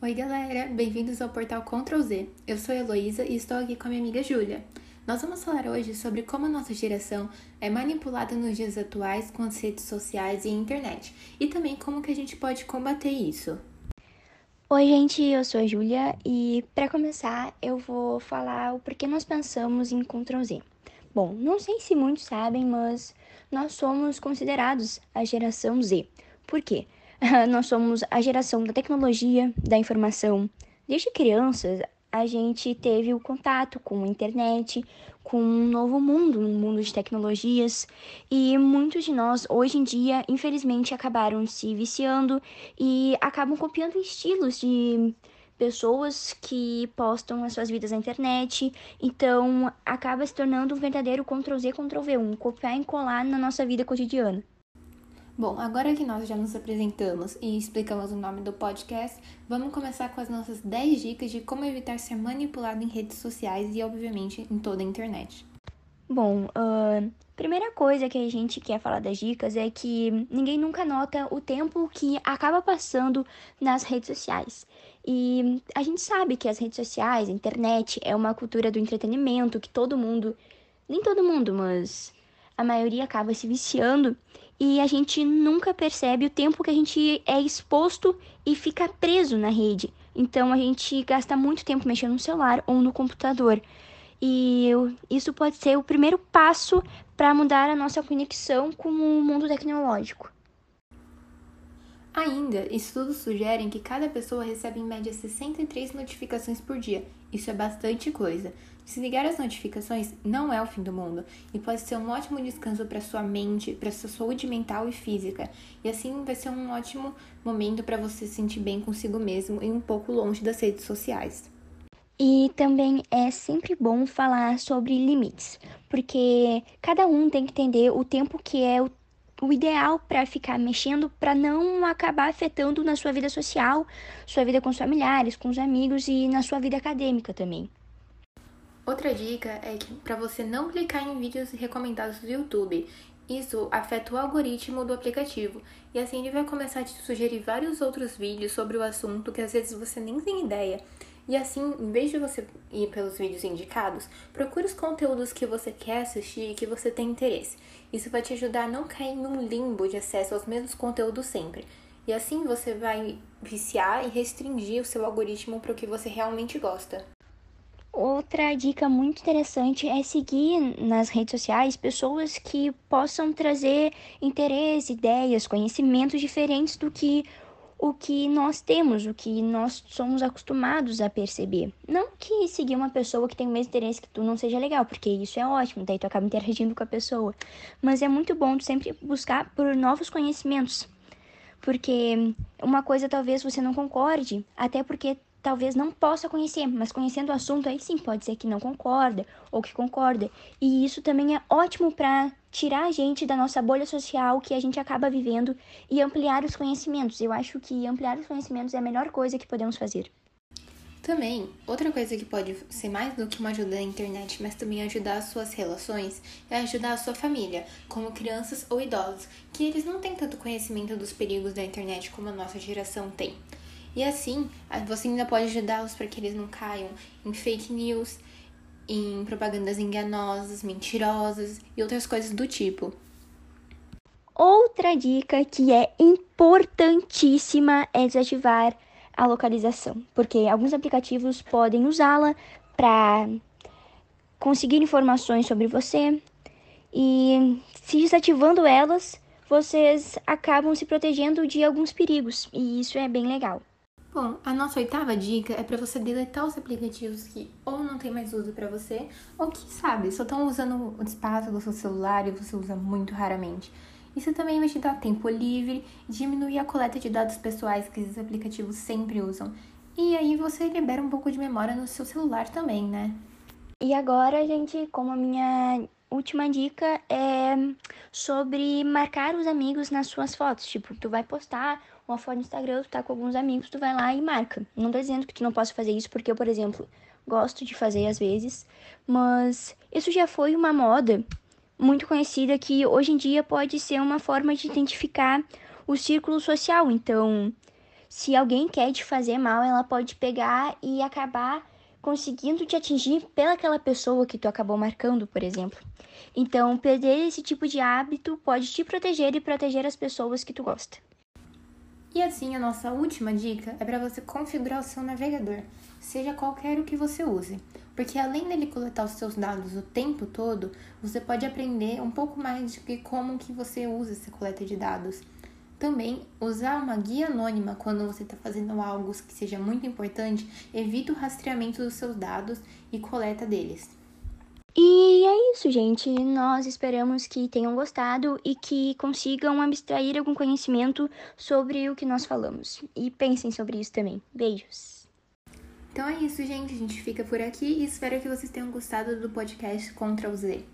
Oi, galera! Bem-vindos ao portal Ctrl Z. Eu sou a Heloísa e estou aqui com a minha amiga Júlia. Nós vamos falar hoje sobre como a nossa geração é manipulada nos dias atuais com as redes sociais e internet, e também como que a gente pode combater isso. Oi, gente, eu sou a Júlia e para começar eu vou falar o porquê nós pensamos em Ctrl Z. Bom, não sei se muitos sabem, mas nós somos considerados a geração Z. Por quê? Nós somos a geração da tecnologia, da informação. Desde crianças, a gente teve o contato com a internet, com um novo mundo, um mundo de tecnologias, e muitos de nós hoje em dia, infelizmente, acabaram se viciando e acabam copiando estilos de pessoas que postam as suas vidas na internet. Então, acaba se tornando um verdadeiro Ctrl Z, Ctrl V, um copiar e colar na nossa vida cotidiana. Bom, agora que nós já nos apresentamos e explicamos o nome do podcast, vamos começar com as nossas 10 dicas de como evitar ser manipulado em redes sociais e, obviamente, em toda a internet. Bom, uh, primeira coisa que a gente quer falar das dicas é que ninguém nunca nota o tempo que acaba passando nas redes sociais. E a gente sabe que as redes sociais, a internet, é uma cultura do entretenimento que todo mundo, nem todo mundo, mas a maioria acaba se viciando e a gente nunca percebe o tempo que a gente é exposto e fica preso na rede. Então a gente gasta muito tempo mexendo no celular ou no computador. E isso pode ser o primeiro passo para mudar a nossa conexão com o mundo tecnológico. Ainda, estudos sugerem que cada pessoa recebe em média 63 notificações por dia. Isso é bastante coisa. Desligar as notificações não é o fim do mundo e pode ser um ótimo descanso para sua mente, para sua saúde mental e física. E assim vai ser um ótimo momento para você se sentir bem consigo mesmo e um pouco longe das redes sociais. E também é sempre bom falar sobre limites, porque cada um tem que entender o tempo que é o o ideal para ficar mexendo para não acabar afetando na sua vida social, sua vida com os familiares, com os amigos e na sua vida acadêmica também. Outra dica é que para você não clicar em vídeos recomendados do YouTube. Isso afeta o algoritmo do aplicativo e assim ele vai começar a te sugerir vários outros vídeos sobre o assunto que às vezes você nem tem ideia. E assim, em vez de você ir pelos vídeos indicados, procure os conteúdos que você quer assistir e que você tem interesse. Isso vai te ajudar a não cair num limbo de acesso aos mesmos conteúdos sempre. E assim você vai viciar e restringir o seu algoritmo para o que você realmente gosta. Outra dica muito interessante é seguir nas redes sociais pessoas que possam trazer interesse, ideias, conhecimentos diferentes do que o que nós temos, o que nós somos acostumados a perceber. Não que seguir uma pessoa que tem o mesmo interesse que tu não seja legal, porque isso é ótimo, daí tu acaba interagindo com a pessoa. Mas é muito bom tu sempre buscar por novos conhecimentos. Porque uma coisa talvez você não concorde, até porque talvez não possa conhecer, mas conhecendo o assunto aí sim pode ser que não concorda ou que concorda. E isso também é ótimo para tirar a gente da nossa bolha social que a gente acaba vivendo e ampliar os conhecimentos. Eu acho que ampliar os conhecimentos é a melhor coisa que podemos fazer. Também, outra coisa que pode ser mais do que uma ajuda na internet, mas também ajudar as suas relações, é ajudar a sua família, como crianças ou idosos, que eles não têm tanto conhecimento dos perigos da internet como a nossa geração tem. E assim, você ainda pode ajudá-los para que eles não caiam em fake news, em propagandas enganosas, mentirosas e outras coisas do tipo. Outra dica que é importantíssima é desativar a localização, porque alguns aplicativos podem usá-la para conseguir informações sobre você e se desativando elas, vocês acabam se protegendo de alguns perigos e isso é bem legal. Bom, a nossa oitava dica é para você deletar os aplicativos que ou não tem mais uso para você, ou que, sabe, só estão usando o espaço do seu celular e você usa muito raramente. Isso também vai te dar tempo livre e diminuir a coleta de dados pessoais que esses aplicativos sempre usam. E aí você libera um pouco de memória no seu celular também, né? E agora, gente, como a minha última dica é sobre marcar os amigos nas suas fotos. Tipo, tu vai postar uma foto no Instagram, tu tá com alguns amigos, tu vai lá e marca. Não tô dizendo que tu não possa fazer isso, porque eu, por exemplo, gosto de fazer às vezes, mas isso já foi uma moda muito conhecida que hoje em dia pode ser uma forma de identificar o círculo social. Então, se alguém quer te fazer mal, ela pode pegar e acabar conseguindo te atingir pelaquela pessoa que tu acabou marcando, por exemplo. Então, perder esse tipo de hábito pode te proteger e proteger as pessoas que tu gosta. E assim, a nossa última dica é para você configurar o seu navegador, seja qualquer o que você use, porque além dele coletar os seus dados o tempo todo, você pode aprender um pouco mais de como que você usa essa coleta de dados. Também, usar uma guia anônima quando você está fazendo algo que seja muito importante evita o rastreamento dos seus dados e coleta deles. E é isso, gente. Nós esperamos que tenham gostado e que consigam abstrair algum conhecimento sobre o que nós falamos. E pensem sobre isso também. Beijos. Então é isso, gente. A gente fica por aqui e espero que vocês tenham gostado do podcast Contra o Z.